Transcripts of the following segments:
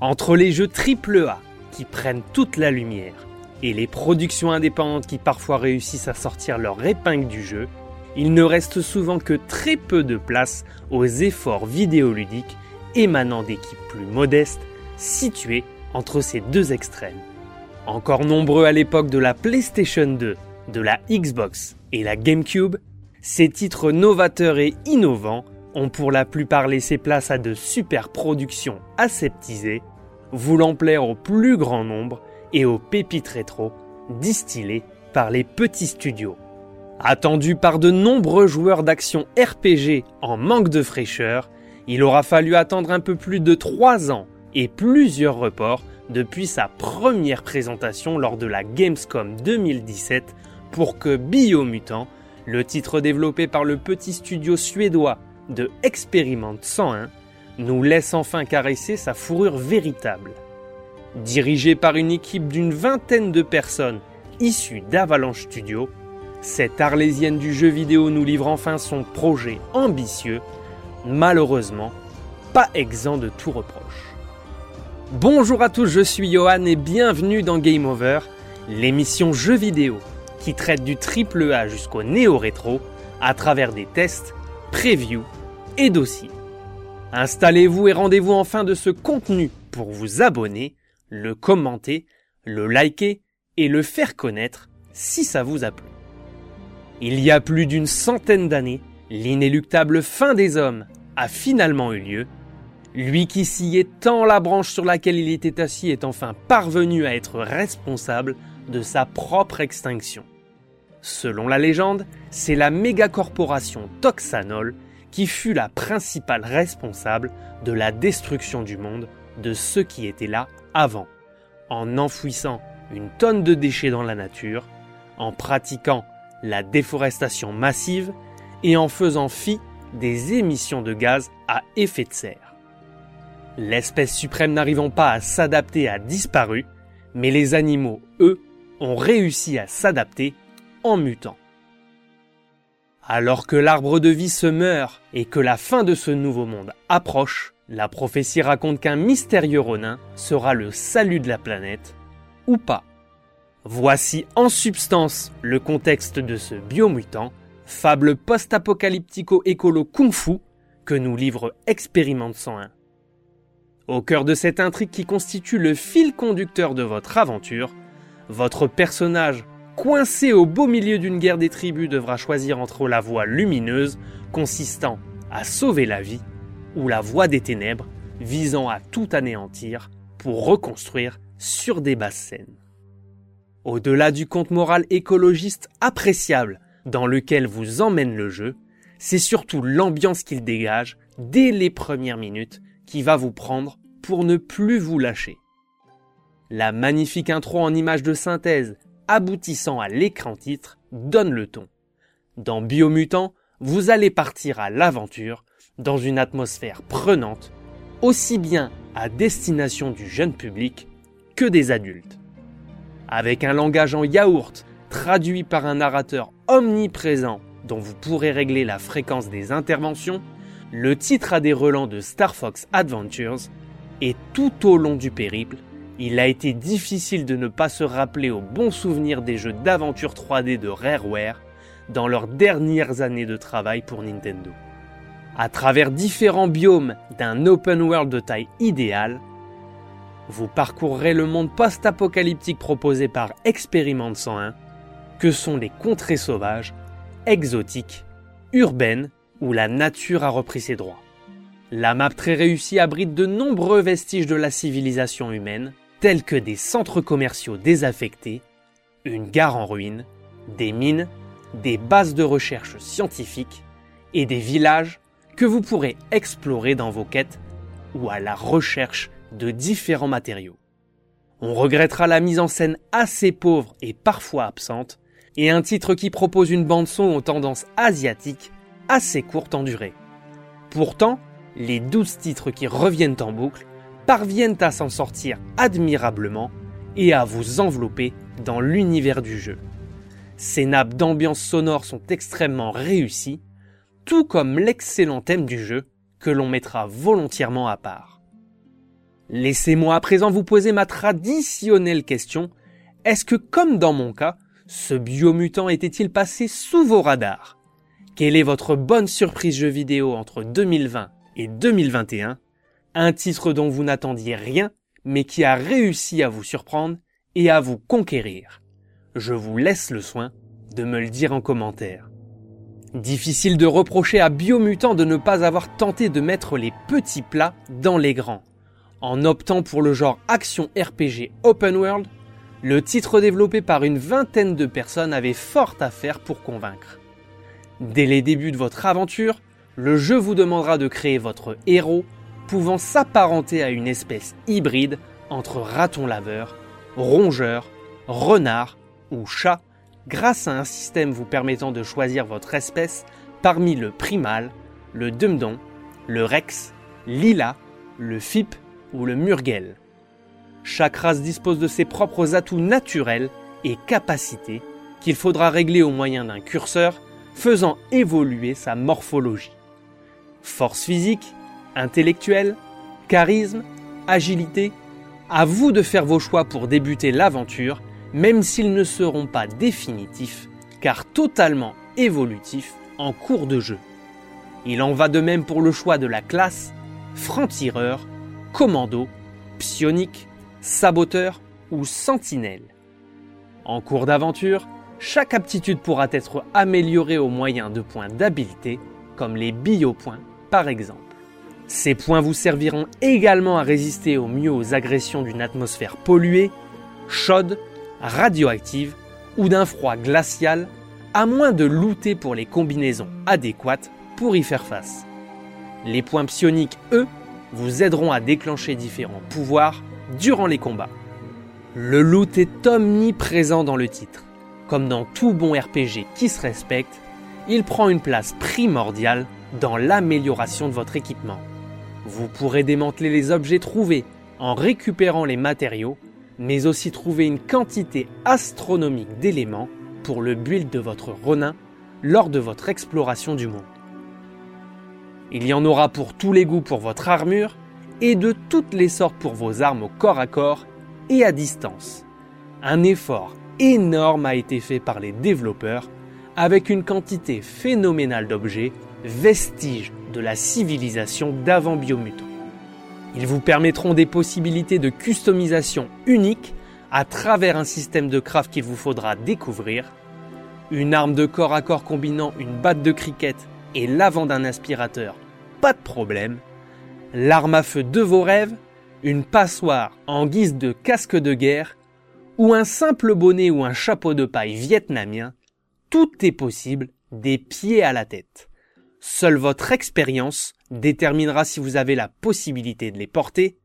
Entre les jeux AAA qui prennent toute la lumière et les productions indépendantes qui parfois réussissent à sortir leur épingle du jeu, il ne reste souvent que très peu de place aux efforts vidéoludiques émanant d'équipes plus modestes situées entre ces deux extrêmes. Encore nombreux à l'époque de la PlayStation 2, de la Xbox et la GameCube, ces titres novateurs et innovants ont pour la plupart laissé place à de super productions aseptisées, voulant plaire au plus grand nombre et aux pépites rétro distillées par les petits studios. Attendu par de nombreux joueurs d'action RPG en manque de fraîcheur, il aura fallu attendre un peu plus de 3 ans et plusieurs reports depuis sa première présentation lors de la Gamescom 2017 pour que Biomutant, le titre développé par le petit studio suédois de Experiment 101, nous laisse enfin caresser sa fourrure véritable. Dirigé par une équipe d'une vingtaine de personnes issues d'Avalanche Studio, cette arlésienne du jeu vidéo nous livre enfin son projet ambitieux, malheureusement pas exempt de tout reproche. Bonjour à tous, je suis Johan et bienvenue dans Game Over, l'émission jeu vidéo qui traite du triple A jusqu'au néo-rétro à travers des tests, previews Installez-vous et rendez-vous en fin de ce contenu pour vous abonner, le commenter, le liker et le faire connaître si ça vous a plu. Il y a plus d'une centaine d'années, l'inéluctable fin des hommes a finalement eu lieu. Lui qui sciait tant la branche sur laquelle il était assis est enfin parvenu à être responsable de sa propre extinction. Selon la légende, c'est la mégacorporation Toxanol qui fut la principale responsable de la destruction du monde de ceux qui étaient là avant, en enfouissant une tonne de déchets dans la nature, en pratiquant la déforestation massive et en faisant fi des émissions de gaz à effet de serre. L'espèce suprême n'arrivant pas à s'adapter a disparu, mais les animaux, eux, ont réussi à s'adapter en mutant. Alors que l'arbre de vie se meurt et que la fin de ce nouveau monde approche, la prophétie raconte qu'un mystérieux ronin sera le salut de la planète, ou pas. Voici en substance le contexte de ce biomutant, fable post-apocalyptico-écolo kung-fu que nous livre Expérimente 101. Au cœur de cette intrigue qui constitue le fil conducteur de votre aventure, votre personnage, coincé au beau milieu d'une guerre des tribus, devra choisir entre la voie lumineuse, consistant à sauver la vie, ou la voie des ténèbres, visant à tout anéantir pour reconstruire sur des basses scènes. Au-delà du compte moral écologiste appréciable dans lequel vous emmène le jeu, c'est surtout l'ambiance qu'il dégage dès les premières minutes qui va vous prendre pour ne plus vous lâcher. La magnifique intro en images de synthèse aboutissant à l'écran titre donne le ton. Dans Biomutant, vous allez partir à l'aventure dans une atmosphère prenante, aussi bien à destination du jeune public que des adultes avec un langage en yaourt traduit par un narrateur omniprésent dont vous pourrez régler la fréquence des interventions, le titre a des relents de Star Fox Adventures et tout au long du périple, il a été difficile de ne pas se rappeler au bon souvenir des jeux d'aventure 3D de Rareware dans leurs dernières années de travail pour Nintendo. À travers différents biomes d'un open world de taille idéale, vous parcourrez le monde post-apocalyptique proposé par Expériment 101, que sont les contrées sauvages, exotiques, urbaines, où la nature a repris ses droits. La map très réussie abrite de nombreux vestiges de la civilisation humaine, tels que des centres commerciaux désaffectés, une gare en ruine, des mines, des bases de recherche scientifiques et des villages que vous pourrez explorer dans vos quêtes ou à la recherche de différents matériaux. On regrettera la mise en scène assez pauvre et parfois absente, et un titre qui propose une bande-son aux tendances asiatiques assez courte en durée. Pourtant, les douze titres qui reviennent en boucle parviennent à s'en sortir admirablement et à vous envelopper dans l'univers du jeu. Ces nappes d'ambiance sonore sont extrêmement réussies, tout comme l'excellent thème du jeu que l'on mettra volontièrement à part. Laissez-moi à présent vous poser ma traditionnelle question. Est-ce que, comme dans mon cas, ce biomutant était-il passé sous vos radars? Quelle est votre bonne surprise jeu vidéo entre 2020 et 2021 Un titre dont vous n'attendiez rien, mais qui a réussi à vous surprendre et à vous conquérir. Je vous laisse le soin de me le dire en commentaire. Difficile de reprocher à Biomutant de ne pas avoir tenté de mettre les petits plats dans les grands. En optant pour le genre action RPG open world, le titre développé par une vingtaine de personnes avait fort à faire pour convaincre. Dès les débuts de votre aventure, le jeu vous demandera de créer votre héros pouvant s'apparenter à une espèce hybride entre raton laveur, rongeur, renard ou chat grâce à un système vous permettant de choisir votre espèce parmi le primal, le dumdon, le rex, lila, le fip ou le murgel. Chaque race dispose de ses propres atouts naturels et capacités qu'il faudra régler au moyen d'un curseur faisant évoluer sa morphologie. Force physique, intellectuelle, charisme, agilité, à vous de faire vos choix pour débuter l'aventure, même s'ils ne seront pas définitifs, car totalement évolutifs en cours de jeu. Il en va de même pour le choix de la classe, franc-tireur, commando, psionique, saboteur ou sentinelle. En cours d'aventure, chaque aptitude pourra être améliorée au moyen de points d'habileté, comme les biopoints par exemple. Ces points vous serviront également à résister au mieux aux agressions d'une atmosphère polluée, chaude, radioactive ou d'un froid glacial, à moins de looter pour les combinaisons adéquates pour y faire face. Les points psioniques, eux, vous aideront à déclencher différents pouvoirs durant les combats. Le loot est omniprésent dans le titre. Comme dans tout bon RPG qui se respecte, il prend une place primordiale dans l'amélioration de votre équipement. Vous pourrez démanteler les objets trouvés en récupérant les matériaux, mais aussi trouver une quantité astronomique d'éléments pour le build de votre Ronin lors de votre exploration du monde. Il y en aura pour tous les goûts pour votre armure et de toutes les sortes pour vos armes au corps à corps et à distance. Un effort énorme a été fait par les développeurs avec une quantité phénoménale d'objets vestiges de la civilisation d'avant Biomutant. Ils vous permettront des possibilités de customisation uniques à travers un système de craft qu'il vous faudra découvrir, une arme de corps à corps combinant une batte de cricket et l'avant d'un aspirateur, pas de problème, l'arme à feu de vos rêves, une passoire en guise de casque de guerre, ou un simple bonnet ou un chapeau de paille vietnamien, tout est possible des pieds à la tête. Seule votre expérience déterminera si vous avez la possibilité de les porter.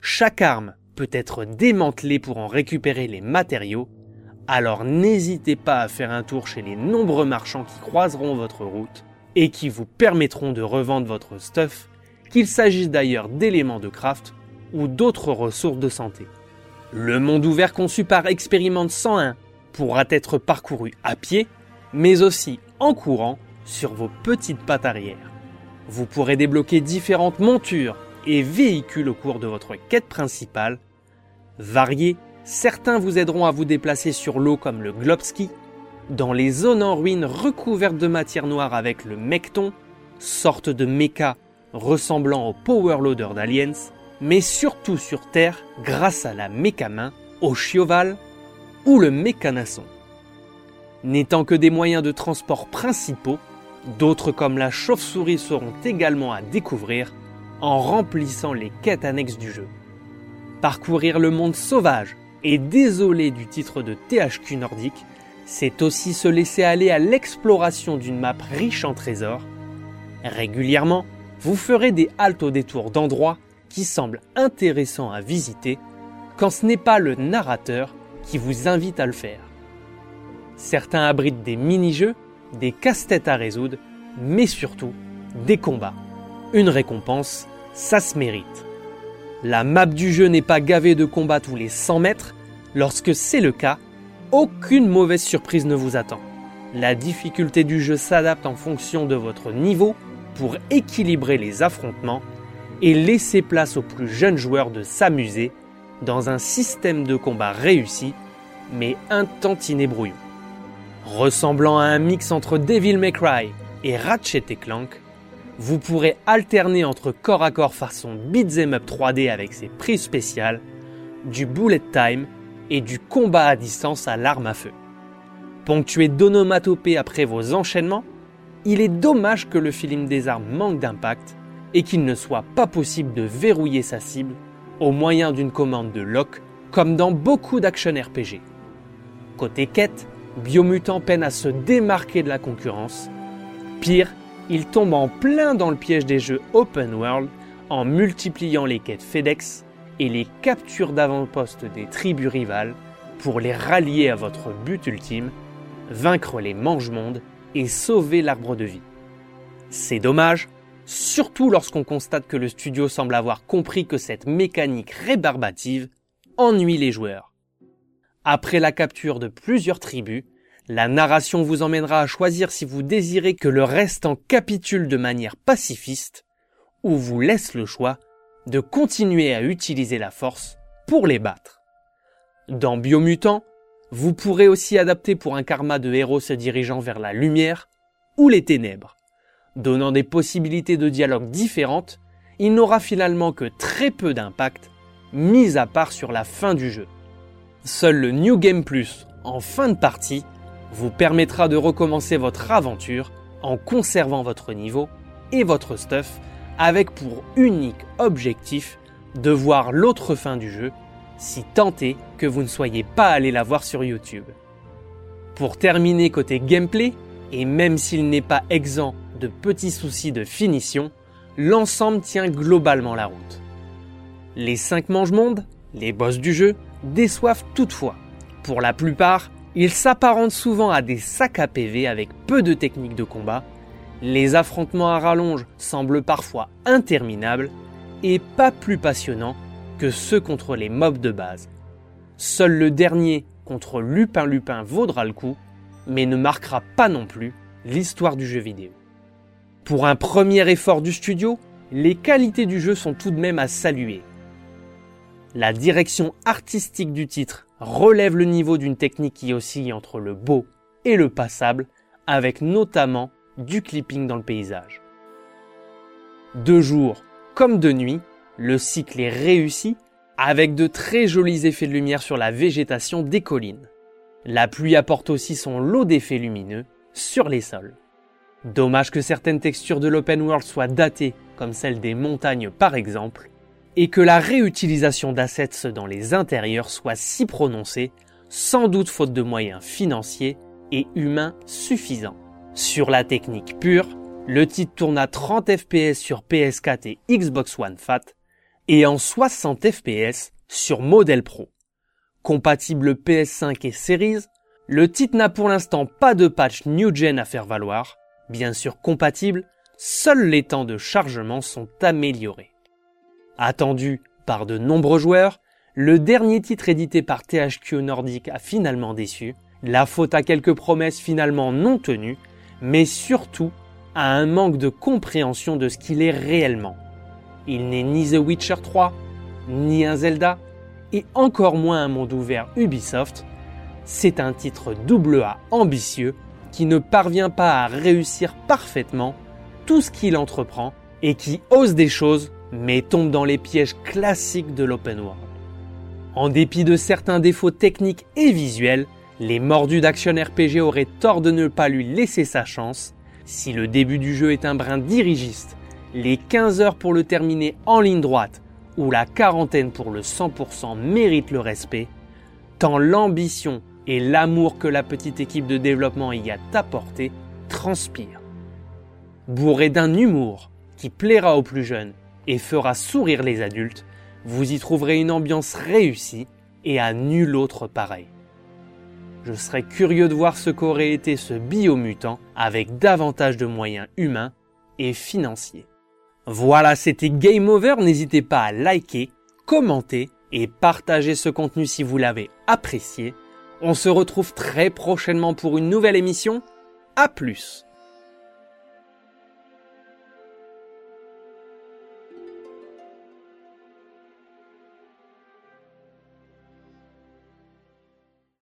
Chaque arme peut être démantelée pour en récupérer les matériaux, alors n'hésitez pas à faire un tour chez les nombreux marchands qui croiseront votre route et qui vous permettront de revendre votre stuff, qu'il s'agisse d'ailleurs d'éléments de craft ou d'autres ressources de santé. Le monde ouvert conçu par Expérimente 101 pourra être parcouru à pied, mais aussi en courant sur vos petites pattes arrière. Vous pourrez débloquer différentes montures et véhicules au cours de votre quête principale. Variés, certains vous aideront à vous déplacer sur l'eau comme le Globski, dans les zones en ruine recouvertes de matière noire avec le Mecton, sorte de mecha ressemblant au Power Loader d'Aliens, mais surtout sur Terre grâce à la méca-main, au chioval ou le mécanasson. N'étant que des moyens de transport principaux, D'autres comme la chauve-souris seront également à découvrir en remplissant les quêtes annexes du jeu. Parcourir le monde sauvage et désolé du titre de THQ nordique, c'est aussi se laisser aller à l'exploration d'une map riche en trésors. Régulièrement, vous ferez des haltes au détour d'endroits qui semblent intéressants à visiter quand ce n'est pas le narrateur qui vous invite à le faire. Certains abritent des mini-jeux des casse-têtes à résoudre, mais surtout des combats. Une récompense, ça se mérite. La map du jeu n'est pas gavée de combats tous les 100 mètres. Lorsque c'est le cas, aucune mauvaise surprise ne vous attend. La difficulté du jeu s'adapte en fonction de votre niveau pour équilibrer les affrontements et laisser place aux plus jeunes joueurs de s'amuser dans un système de combat réussi, mais un tantinet brouillon. Ressemblant à un mix entre Devil May Cry et Ratchet et Clank, vous pourrez alterner entre corps à corps façon beat'em up 3D avec ses prises spéciales, du bullet time et du combat à distance à l'arme à feu. Ponctué d'onomatopées après vos enchaînements, il est dommage que le film des armes manque d'impact et qu'il ne soit pas possible de verrouiller sa cible au moyen d'une commande de lock comme dans beaucoup d'action RPG. Côté quête, Biomutant peine à se démarquer de la concurrence. Pire, il tombe en plein dans le piège des jeux open world en multipliant les quêtes FedEx et les captures d'avant-poste des tribus rivales pour les rallier à votre but ultime, vaincre les mange-mondes et sauver l'arbre de vie. C'est dommage, surtout lorsqu'on constate que le studio semble avoir compris que cette mécanique rébarbative ennuie les joueurs. Après la capture de plusieurs tribus, la narration vous emmènera à choisir si vous désirez que le restant capitule de manière pacifiste ou vous laisse le choix de continuer à utiliser la force pour les battre. Dans Biomutant, vous pourrez aussi adapter pour un karma de héros se dirigeant vers la lumière ou les ténèbres. Donnant des possibilités de dialogue différentes, il n'aura finalement que très peu d'impact, mis à part sur la fin du jeu. Seul le New Game Plus, en fin de partie, vous permettra de recommencer votre aventure en conservant votre niveau et votre stuff avec pour unique objectif de voir l'autre fin du jeu si est que vous ne soyez pas allé la voir sur YouTube. Pour terminer côté gameplay, et même s'il n'est pas exempt de petits soucis de finition, l'ensemble tient globalement la route. Les 5 mange-mondes, les boss du jeu, déçoivent toutefois. Pour la plupart, ils s'apparentent souvent à des sacs à PV avec peu de techniques de combat. Les affrontements à rallonge semblent parfois interminables et pas plus passionnants que ceux contre les mobs de base. Seul le dernier contre Lupin Lupin vaudra le coup, mais ne marquera pas non plus l'histoire du jeu vidéo. Pour un premier effort du studio, les qualités du jeu sont tout de même à saluer. La direction artistique du titre relève le niveau d'une technique qui oscille entre le beau et le passable, avec notamment du clipping dans le paysage. De jour comme de nuit, le cycle est réussi avec de très jolis effets de lumière sur la végétation des collines. La pluie apporte aussi son lot d'effets lumineux sur les sols. Dommage que certaines textures de l'open world soient datées, comme celle des montagnes par exemple, et que la réutilisation d'assets dans les intérieurs soit si prononcée, sans doute faute de moyens financiers et humains suffisants. Sur la technique pure, le titre tourne à 30 fps sur PS4 et Xbox One Fat et en 60 fps sur Model Pro. Compatible PS5 et Series, le titre n'a pour l'instant pas de patch New Gen à faire valoir. Bien sûr compatible, seuls les temps de chargement sont améliorés. Attendu par de nombreux joueurs, le dernier titre édité par THQ Nordic a finalement déçu, la faute à quelques promesses finalement non tenues, mais surtout à un manque de compréhension de ce qu'il est réellement. Il n'est ni The Witcher 3, ni un Zelda, et encore moins un monde ouvert Ubisoft. C'est un titre double A ambitieux qui ne parvient pas à réussir parfaitement tout ce qu'il entreprend et qui ose des choses mais tombe dans les pièges classiques de l'open world. En dépit de certains défauts techniques et visuels, les mordus d'Action RPG auraient tort de ne pas lui laisser sa chance. Si le début du jeu est un brin dirigiste, les 15 heures pour le terminer en ligne droite ou la quarantaine pour le 100% méritent le respect, tant l'ambition et l'amour que la petite équipe de développement y a apporté transpirent. Bourré d'un humour qui plaira aux plus jeunes et fera sourire les adultes, vous y trouverez une ambiance réussie et à nul autre pareil. Je serais curieux de voir ce qu'aurait été ce biomutant avec davantage de moyens humains et financiers. Voilà, c'était Game Over, n'hésitez pas à liker, commenter et partager ce contenu si vous l'avez apprécié. On se retrouve très prochainement pour une nouvelle émission. A plus